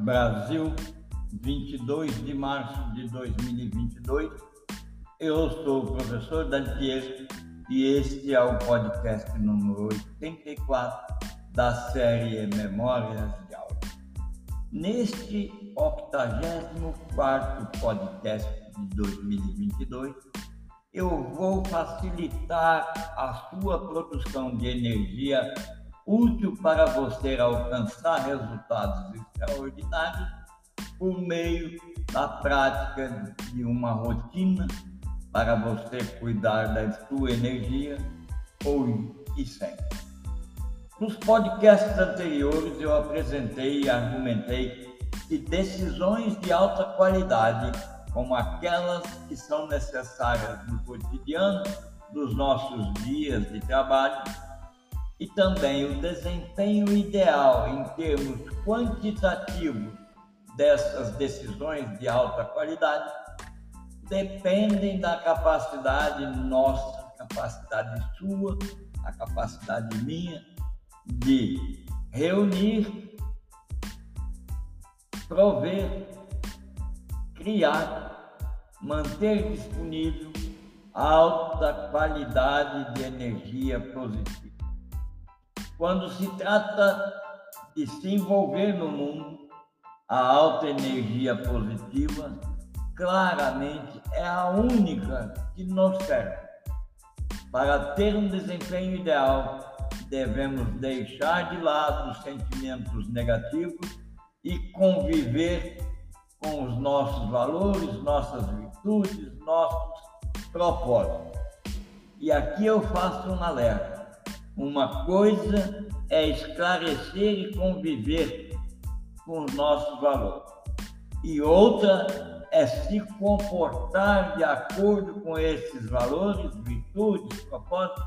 Brasil, 22 de março de 2022. Eu sou o professor Dantier e este é o podcast número 84 da série Memórias de Aula. Neste 84 podcast de 2022, eu vou facilitar a sua produção de energia útil para você alcançar resultados extraordinários por meio da prática de uma rotina para você cuidar da sua energia hoje e sempre. Nos podcasts anteriores eu apresentei e argumentei que decisões de alta qualidade, como aquelas que são necessárias no cotidiano dos nossos dias de trabalho, e também o desempenho ideal em termos quantitativos dessas decisões de alta qualidade dependem da capacidade nossa, capacidade sua, a capacidade minha de reunir, prover, criar, manter disponível alta qualidade de energia positiva. Quando se trata de se envolver no mundo, a alta energia positiva claramente é a única que nos serve. Para ter um desempenho ideal, devemos deixar de lado os sentimentos negativos e conviver com os nossos valores, nossas virtudes, nossos propósitos. E aqui eu faço um alerta. Uma coisa é esclarecer e conviver com os nossos valores, e outra é se comportar de acordo com esses valores, virtudes, propósitos,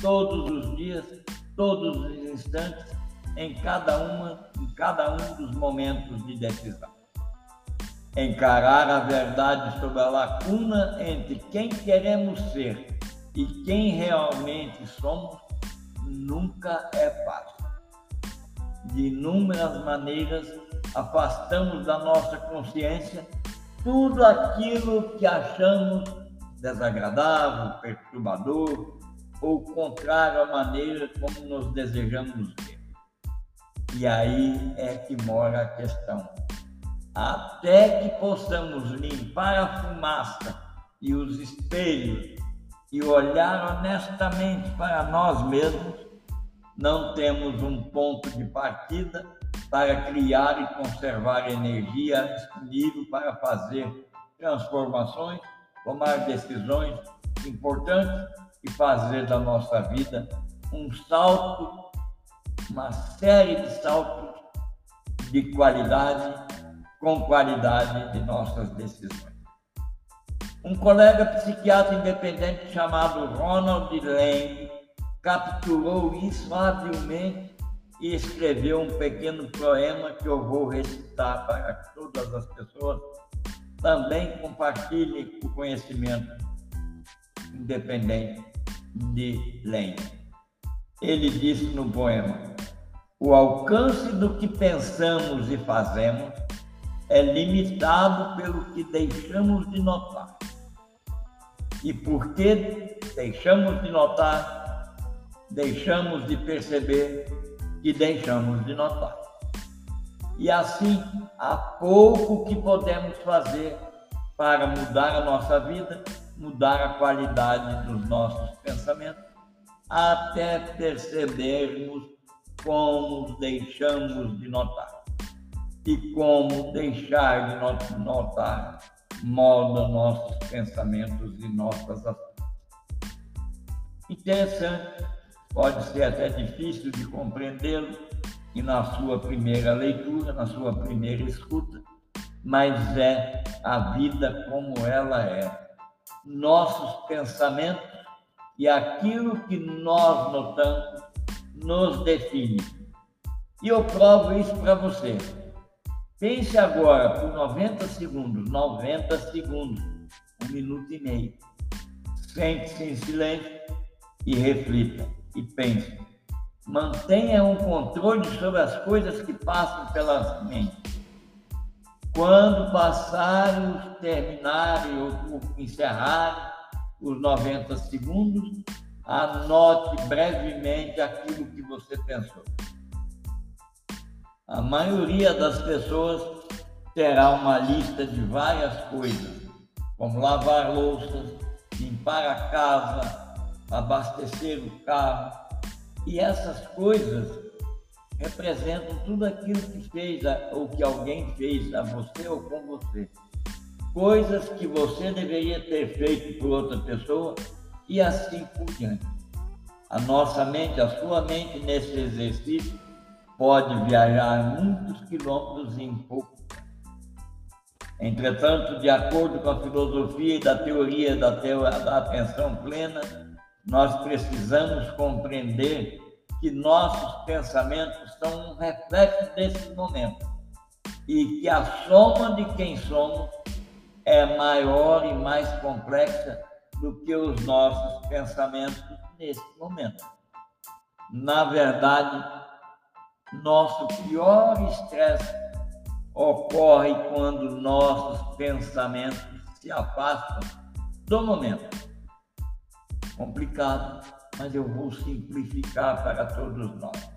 todos os dias, todos os instantes, em cada uma, em cada um dos momentos de decisão. Encarar a verdade sobre a lacuna entre quem queremos ser e quem realmente somos nunca é fácil. De inúmeras maneiras, afastamos da nossa consciência tudo aquilo que achamos desagradável, perturbador ou contrário à maneira como nos desejamos ver. E aí é que mora a questão. Até que possamos limpar a fumaça e os espelhos e olhar honestamente para nós mesmos, não temos um ponto de partida para criar e conservar energia disponível para fazer transformações, tomar decisões importantes e fazer da nossa vida um salto, uma série de saltos de qualidade, com qualidade de nossas decisões. Um colega psiquiatra independente chamado Ronald Lane capturou isso habilmente e escreveu um pequeno poema que eu vou recitar para que todas as pessoas também compartilhem o conhecimento independente de Lane. Ele disse no poema: O alcance do que pensamos e fazemos é limitado pelo que deixamos de notar. E porque deixamos de notar, deixamos de perceber e deixamos de notar. E assim, há pouco que podemos fazer para mudar a nossa vida, mudar a qualidade dos nossos pensamentos, até percebermos como deixamos de notar e como deixar de notar molda nossos pensamentos e nossas ações. Interessante, pode ser até difícil de compreendê-lo e na sua primeira leitura, na sua primeira escuta, mas é a vida como ela é. Nossos pensamentos e aquilo que nós notamos nos define. E eu provo isso para você. Pense agora por 90 segundos, 90 segundos, um minuto e meio. Sente-se em silêncio e reflita e pense. Mantenha um controle sobre as coisas que passam pela mente. Quando passarem, terminarem ou encerrarem os 90 segundos, anote brevemente aquilo que você pensou. A maioria das pessoas terá uma lista de várias coisas, como lavar louças, limpar a casa, abastecer o carro. E essas coisas representam tudo aquilo que fez ou que alguém fez a você ou com você. Coisas que você deveria ter feito por outra pessoa e assim por diante. A nossa mente, a sua mente nesse exercício pode viajar muitos quilômetros em pouco. Entretanto, de acordo com a filosofia e da teoria da, da atenção plena, nós precisamos compreender que nossos pensamentos são um reflexo desse momento e que a soma de quem somos é maior e mais complexa do que os nossos pensamentos nesse momento. Na verdade, nosso pior estresse ocorre quando nossos pensamentos se afastam do momento. Complicado mas eu vou simplificar para todos nós.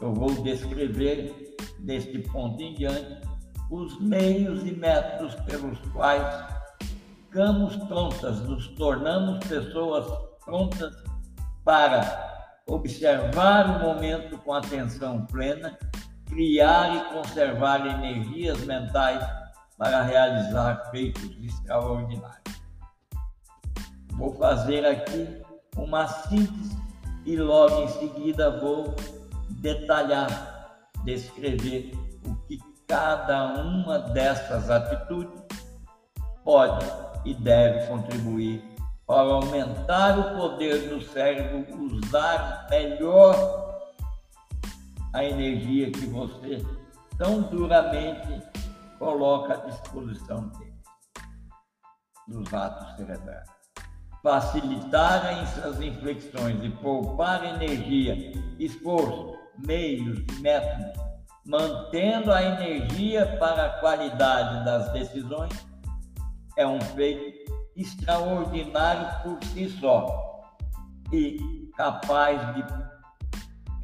Eu vou descrever, deste ponto em diante, os meios e métodos pelos quais ficamos prontas, nos tornamos pessoas prontas para observar o momento com atenção plena, criar e conservar energias mentais para realizar feitos extraordinários. Vou fazer aqui uma síntese e logo em seguida vou detalhar, descrever o que cada uma dessas atitudes pode e deve contribuir para aumentar o poder do cérebro, usar melhor a energia que você tão duramente coloca à disposição dele, dos atos cerebrais. Facilitar as inflexões e poupar energia, esforço, meios métodos, mantendo a energia para a qualidade das decisões, é um feito extraordinário por si só e capaz de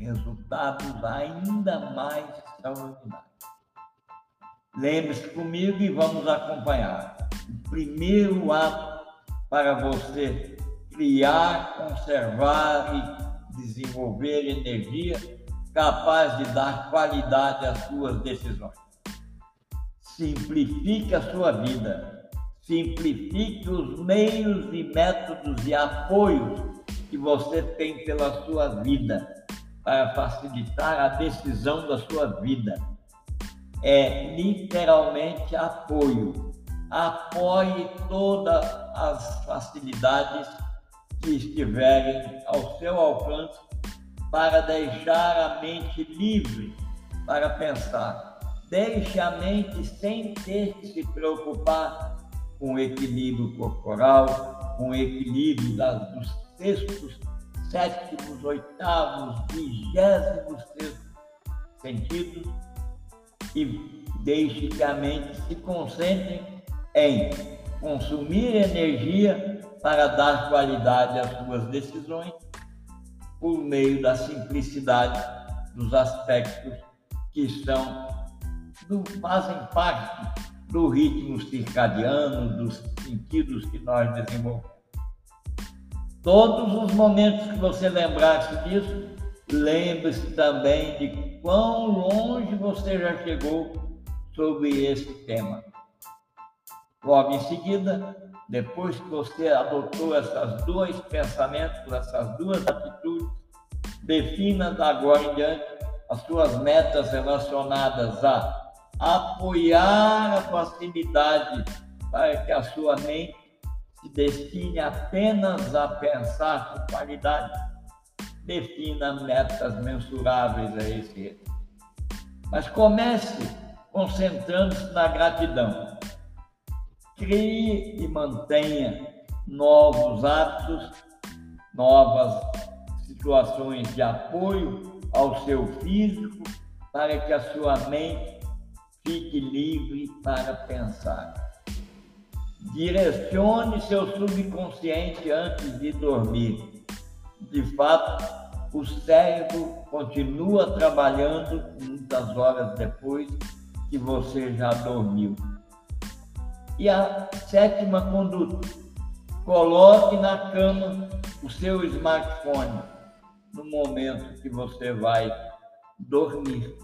resultados ainda mais extraordinários. Lembre-se comigo e vamos acompanhar. O primeiro ato para você criar, conservar e desenvolver energia capaz de dar qualidade às suas decisões. Simplifique a sua vida, simplifique os meios e métodos e apoios que você tem pela sua vida para facilitar a decisão da sua vida. É literalmente apoio apoie todas as facilidades que estiverem ao seu alcance para deixar a mente livre para pensar. Deixe a mente sem ter que se preocupar com equilíbrio corporal, com equilíbrio das, dos sextos, sétimos, oitavos, vigésimos sentidos e deixe que a mente se concentre em consumir energia para dar qualidade às suas decisões por meio da simplicidade dos aspectos que são do, fazem parte do ritmo circadiano, dos sentidos que nós desenvolvemos. Todos os momentos que você lembrar-se disso, lembre-se também de quão longe você já chegou sobre esse tema. Logo em seguida, depois que você adotou esses dois pensamentos, essas duas atitudes, defina da agora em diante as suas metas relacionadas a apoiar a facilidade para que a sua mente se destine apenas a pensar com qualidade. Defina metas mensuráveis a esse Mas comece concentrando-se na gratidão crie e mantenha novos hábitos, novas situações de apoio ao seu físico, para que a sua mente fique livre para pensar. Direcione seu subconsciente antes de dormir. De fato, o cérebro continua trabalhando muitas horas depois que você já dormiu. E a sétima conduta: coloque na cama o seu smartphone no momento que você vai dormir,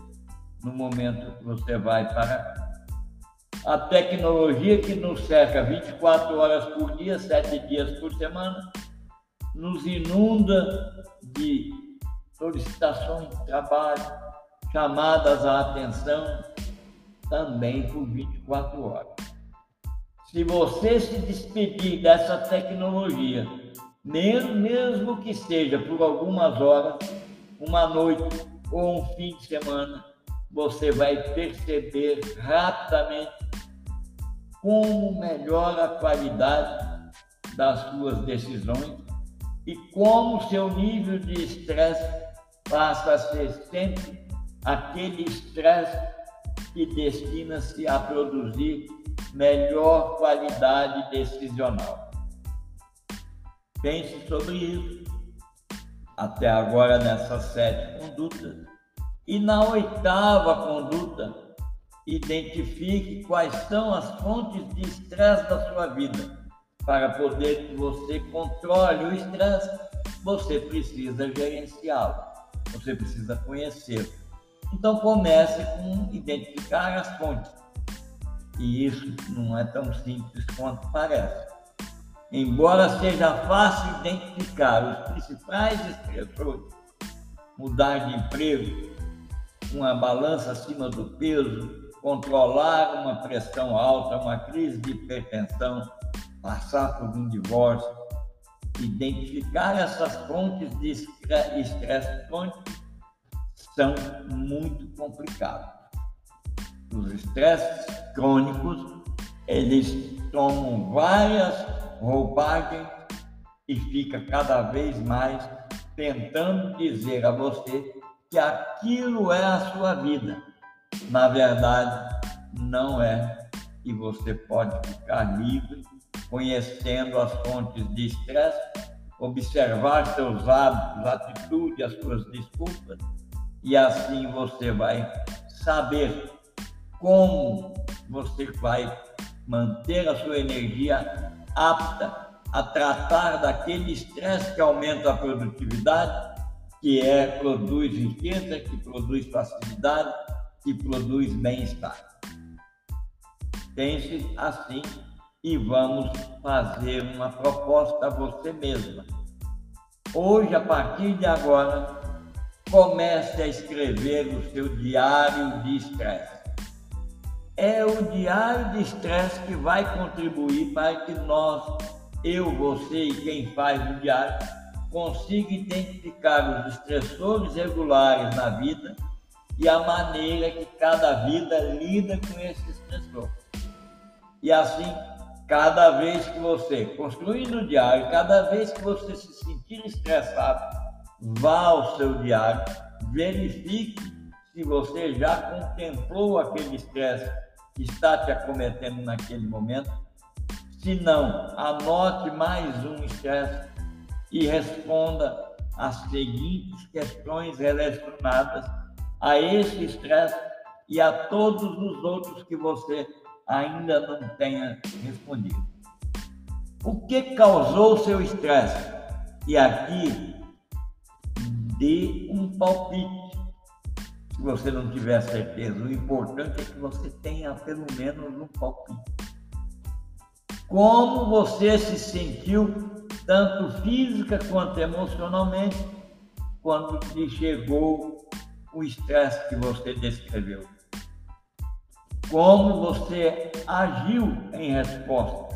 no momento que você vai para a tecnologia que nos cerca 24 horas por dia, 7 dias por semana, nos inunda de solicitações de trabalho, chamadas à atenção, também por 24 horas. Se você se despedir dessa tecnologia, mesmo que seja por algumas horas, uma noite ou um fim de semana, você vai perceber rapidamente como melhora a qualidade das suas decisões e como seu nível de estresse passa a ser sempre aquele estresse que destina-se a produzir melhor qualidade decisional. Pense sobre isso. Até agora nessas sete condutas. E na oitava conduta, identifique quais são as fontes de estresse da sua vida. Para poder que você controle o estresse, você precisa gerenciá-lo. Você precisa conhecê-lo. Então comece com identificar as fontes. E isso não é tão simples quanto parece. Embora seja fácil identificar os principais estressores, mudar de emprego, uma balança acima do peso, controlar uma pressão alta, uma crise de hipertensão, passar por um divórcio, identificar essas fontes de estresse crônico são muito complicados. Os estresses crônicos, eles tomam várias roupagens e fica cada vez mais tentando dizer a você que aquilo é a sua vida. Na verdade, não é. E você pode ficar livre, conhecendo as fontes de estresse, observar seus hábitos, atitudes, as suas desculpas, e assim você vai saber como você vai manter a sua energia apta a tratar daquele estresse que aumenta a produtividade, que é produz riqueza, que produz facilidade, que produz bem-estar. Pense assim e vamos fazer uma proposta a você mesma. Hoje, a partir de agora, comece a escrever o seu diário de estresse é o diário de estresse que vai contribuir para que nós, eu, você e quem faz o diário, consiga identificar os estressores regulares na vida e a maneira que cada vida lida com esse estressor. E assim, cada vez que você, construindo o diário, cada vez que você se sentir estressado, vá ao seu diário, verifique se você já contemplou aquele estresse que está te acometendo naquele momento. Se não, anote mais um estresse e responda as seguintes questões relacionadas a esse estresse e a todos os outros que você ainda não tenha respondido. O que causou seu estresse? E aqui dê um palpite se você não tiver certeza. O importante é que você tenha pelo menos um palpite. Como você se sentiu, tanto física quanto emocionalmente, quando lhe chegou o estresse que você descreveu? Como você agiu em resposta?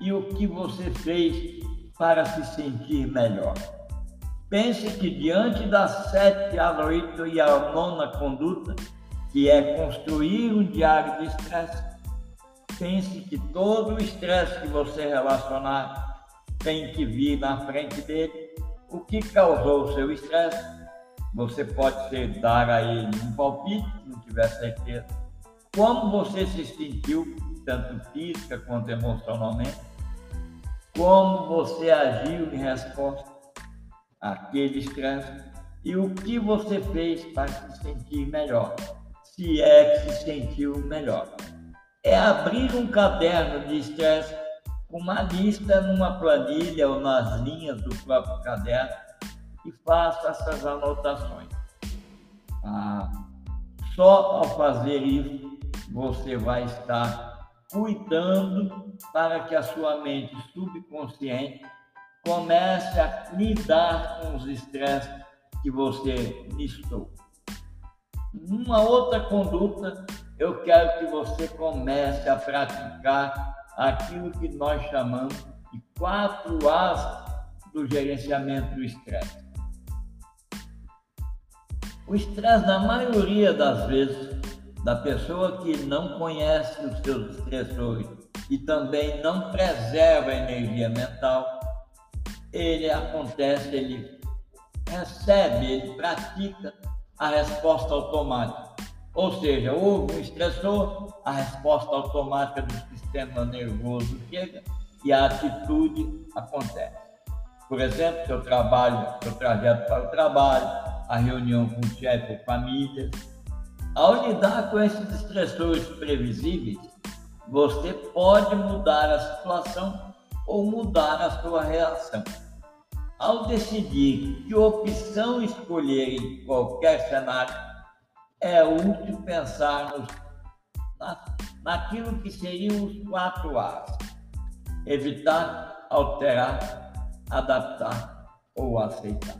E o que você fez para se sentir melhor? Pense que diante das sete, a oito e a nona conduta, que é construir um diário de estresse, pense que todo o estresse que você relacionar tem que vir na frente dele. O que causou o seu estresse? Você pode ser, dar a ele um palpite, se não tiver certeza. como você se sentiu, tanto física quanto emocionalmente, como você agiu em resposta àquele estresse e o que você fez para se sentir melhor, se é que se sentiu melhor. É abrir um caderno de estresse uma lista numa planilha ou nas linhas do próprio caderno e faça essas anotações. Ah, só ao fazer isso, você vai estar cuidando para que a sua mente subconsciente comece a lidar com os estresses que você listou. Uma outra conduta, eu quero que você comece a praticar aquilo que nós chamamos de quatro As do gerenciamento do estresse. O estresse, na maioria das vezes, da pessoa que não conhece os seus estressores e também não preserva a energia mental, ele acontece, ele recebe, ele pratica a resposta automática. Ou seja, houve um estressor, a resposta automática do sistema nervoso chega e a atitude acontece. Por exemplo, seu trabalho, seu trajeto para o trabalho, a reunião com o chefe ou família. Ao lidar com esses estressores previsíveis, você pode mudar a situação ou mudar a sua reação. Ao decidir que opção escolher em qualquer cenário, é útil pensarmos na, naquilo que seriam os quatro A's: evitar, alterar, adaptar ou aceitar.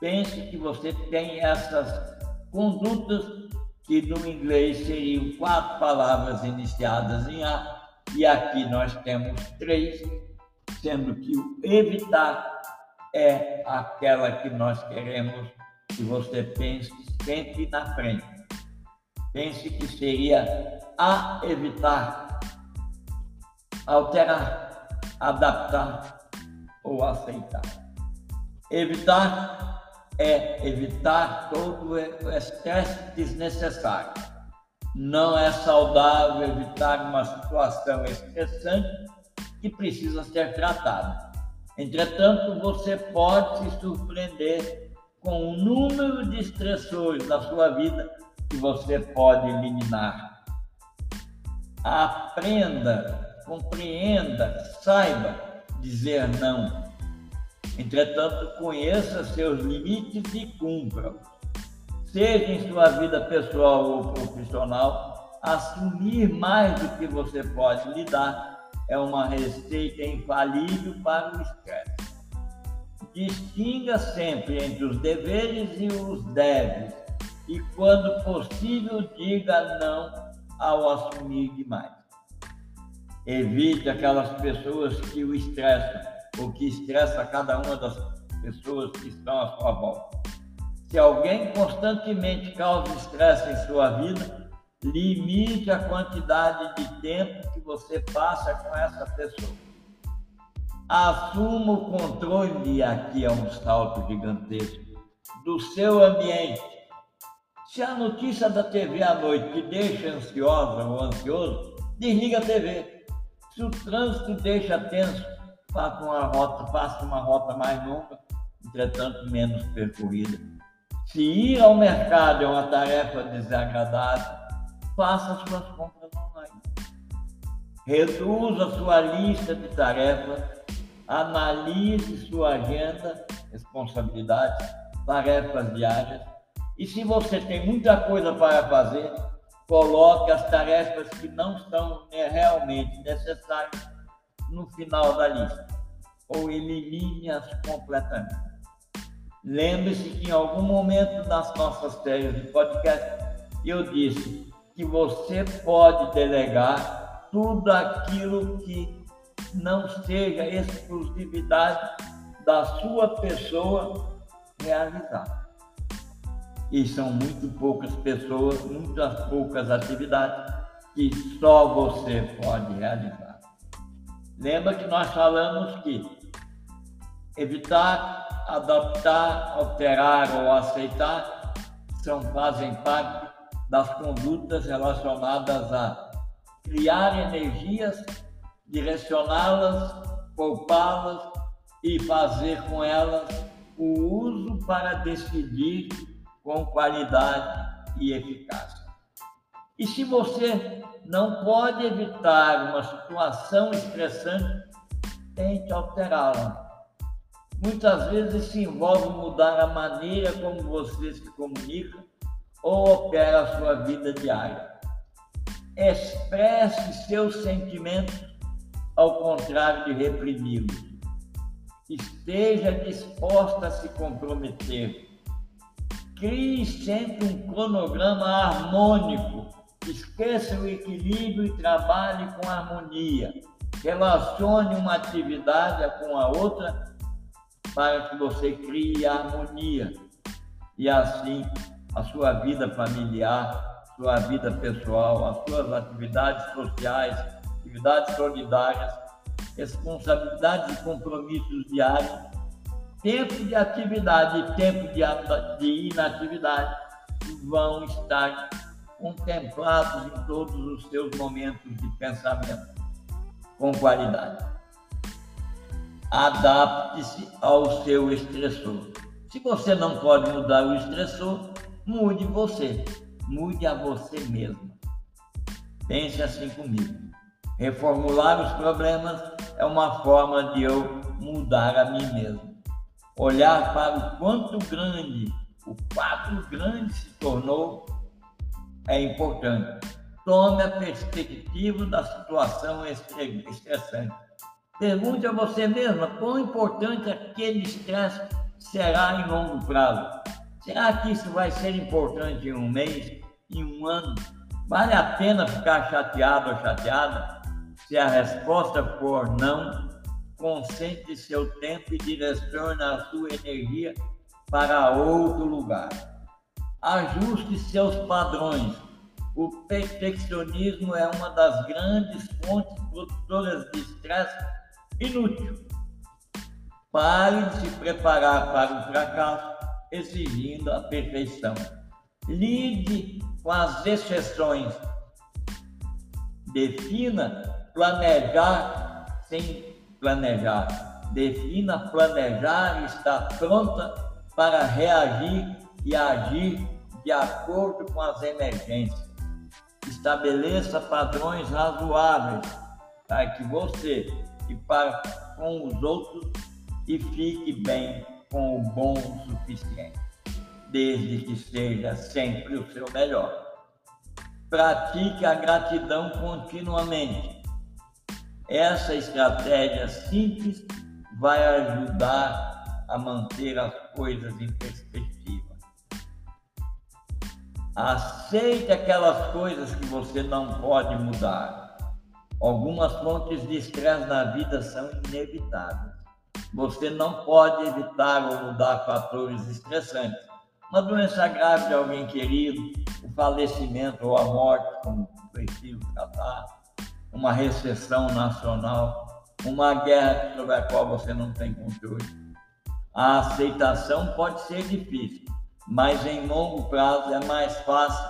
Pense que você tem essas condutas que no inglês seriam quatro palavras iniciadas em A, e aqui nós temos três, sendo que o evitar é aquela que nós queremos que você pense sempre na frente. Pense que seria a evitar, alterar, adaptar ou aceitar. Evitar é evitar todo o estresse desnecessário. Não é saudável evitar uma situação estressante que precisa ser tratada. Entretanto, você pode se surpreender com o número de estressores da sua vida que você pode eliminar. Aprenda, compreenda, saiba dizer não. Entretanto, conheça seus limites e cumpra. Seja em sua vida pessoal ou profissional, assumir mais do que você pode lidar é uma receita infalível para o estresse. Distinga sempre entre os deveres e os deves, e quando possível, diga não ao assumir demais. Evite aquelas pessoas que o estressam, ou que estressa cada uma das pessoas que estão à sua volta. Se alguém constantemente causa estresse em sua vida, limite a quantidade de tempo que você passa com essa pessoa. Assuma o controle, aqui é um salto gigantesco, do seu ambiente. Se a notícia da TV à noite te deixa ansiosa ou ansioso, desliga a TV. Se o trânsito deixa tenso, faça uma rota, faça uma rota mais longa, entretanto menos percorrida. Se ir ao mercado é uma tarefa desagradável, faça suas compras online. Reduza sua lista de tarefas, analise sua agenda, responsabilidades, tarefas diárias. E se você tem muita coisa para fazer, coloque as tarefas que não são realmente necessárias no final da lista ou elimine-as completamente. Lembre-se que em algum momento das nossas séries de podcast eu disse que você pode delegar tudo aquilo que não seja exclusividade da sua pessoa realizar. E são muito poucas pessoas, muitas poucas atividades que só você pode realizar. Lembra que nós falamos que evitar, adaptar, alterar ou aceitar são, fazem parte das condutas relacionadas a criar energias, direcioná-las, poupá-las e fazer com elas o uso para decidir com qualidade e eficácia. E se você não pode evitar uma situação estressante, tente alterá-la. Muitas vezes se envolve mudar a maneira como você se comunica ou opera a sua vida diária. Expresse seus sentimentos ao contrário de reprimi-los. Esteja disposta a se comprometer. Crie sempre um cronograma harmônico. Esqueça o equilíbrio e trabalhe com harmonia. Relacione uma atividade com a outra para que você crie harmonia. E assim a sua vida familiar, sua vida pessoal, as suas atividades sociais, atividades solidárias, responsabilidades e compromissos diários, tempo de atividade e tempo de, de inatividade vão estar contemplados em todos os seus momentos de pensamento com qualidade. Adapte-se ao seu estressor. Se você não pode mudar o estressor, Mude você, mude a você mesmo. Pense assim comigo. Reformular os problemas é uma forma de eu mudar a mim mesmo. Olhar para o quanto grande o quadro grande se tornou é importante. Tome a perspectiva da situação estressante. Pergunte a você mesma quão importante aquele estresse será em longo prazo. Será que isso vai ser importante em um mês, em um ano? Vale a pena ficar chateado ou chateada? Se a resposta for não, concentre seu tempo e direcione a sua energia para outro lugar. Ajuste seus padrões. O perfeccionismo é uma das grandes fontes produtoras de estresse inútil. Pare de se preparar para o fracasso exigindo a perfeição. Lide com as exceções. Defina planejar sem planejar. Defina planejar e estar pronta para reagir e agir de acordo com as emergências. Estabeleça padrões razoáveis para que você e para com os outros e fique bem com o bom o suficiente, desde que seja sempre o seu melhor. Pratique a gratidão continuamente. Essa estratégia simples vai ajudar a manter as coisas em perspectiva. Aceite aquelas coisas que você não pode mudar. Algumas fontes de estresse na vida são inevitáveis você não pode evitar ou mudar fatores estressantes. Uma doença grave de alguém querido, o falecimento ou a morte, como preciso tratar, uma recessão nacional, uma guerra sobre a qual você não tem controle. A aceitação pode ser difícil, mas em longo prazo é mais fácil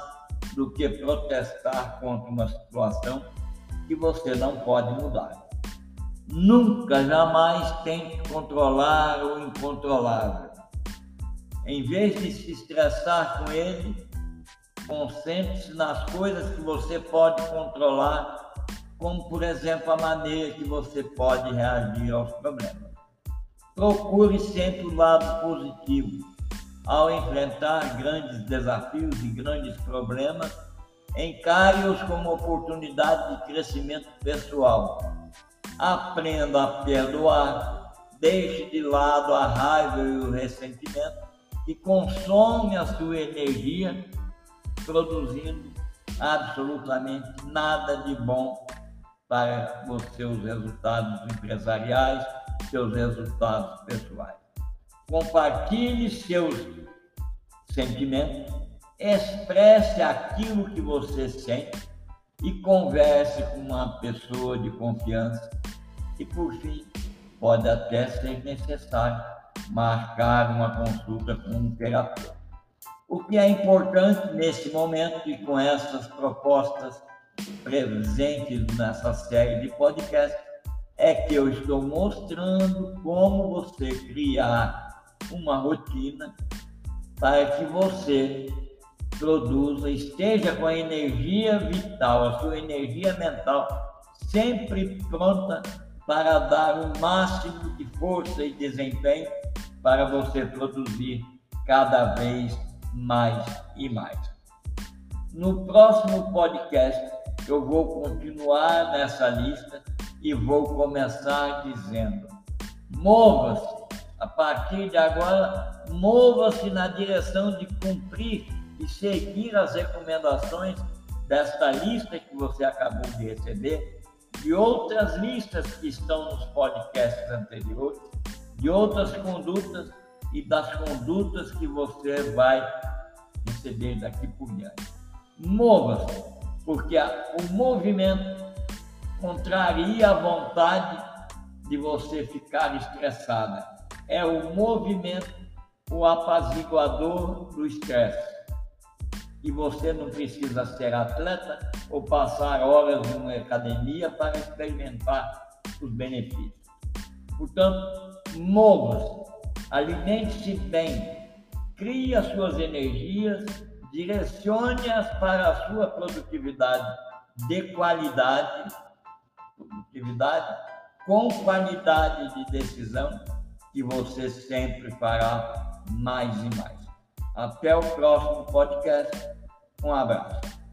do que protestar contra uma situação que você não pode mudar. Nunca, jamais tente controlar o incontrolável. Em vez de se estressar com ele, concentre-se nas coisas que você pode controlar, como, por exemplo, a maneira que você pode reagir aos problemas. Procure sempre o lado positivo. Ao enfrentar grandes desafios e grandes problemas, encare-os como oportunidade de crescimento pessoal aprenda a perdoar, deixe de lado a raiva e o ressentimento que consome a sua energia, produzindo absolutamente nada de bom para os seus resultados empresariais, seus resultados pessoais. Compartilhe seus sentimentos, expresse aquilo que você sente e converse com uma pessoa de confiança. E por fim, pode até ser necessário marcar uma consulta com um terapeuta. O que é importante nesse momento e com essas propostas presentes nessa série de podcast é que eu estou mostrando como você criar uma rotina para que você produza, esteja com a energia vital, a sua energia mental sempre pronta para dar o máximo de força e desempenho para você produzir cada vez mais e mais. No próximo podcast, eu vou continuar nessa lista e vou começar dizendo: mova-se, a partir de agora, mova-se na direção de cumprir e seguir as recomendações desta lista que você acabou de receber e outras listas que estão nos podcasts anteriores, de outras condutas e das condutas que você vai receber daqui por diante. Mova-se, porque o movimento contraria a vontade de você ficar estressada. É o movimento, o apaziguador do estresse. E você não precisa ser atleta ou passar horas em uma academia para experimentar os benefícios. Portanto, mova-se, alimente-se bem, crie as suas energias, direcione-as para a sua produtividade de qualidade produtividade com qualidade de decisão que você sempre fará mais e mais. Até o próximo podcast. Um abraço.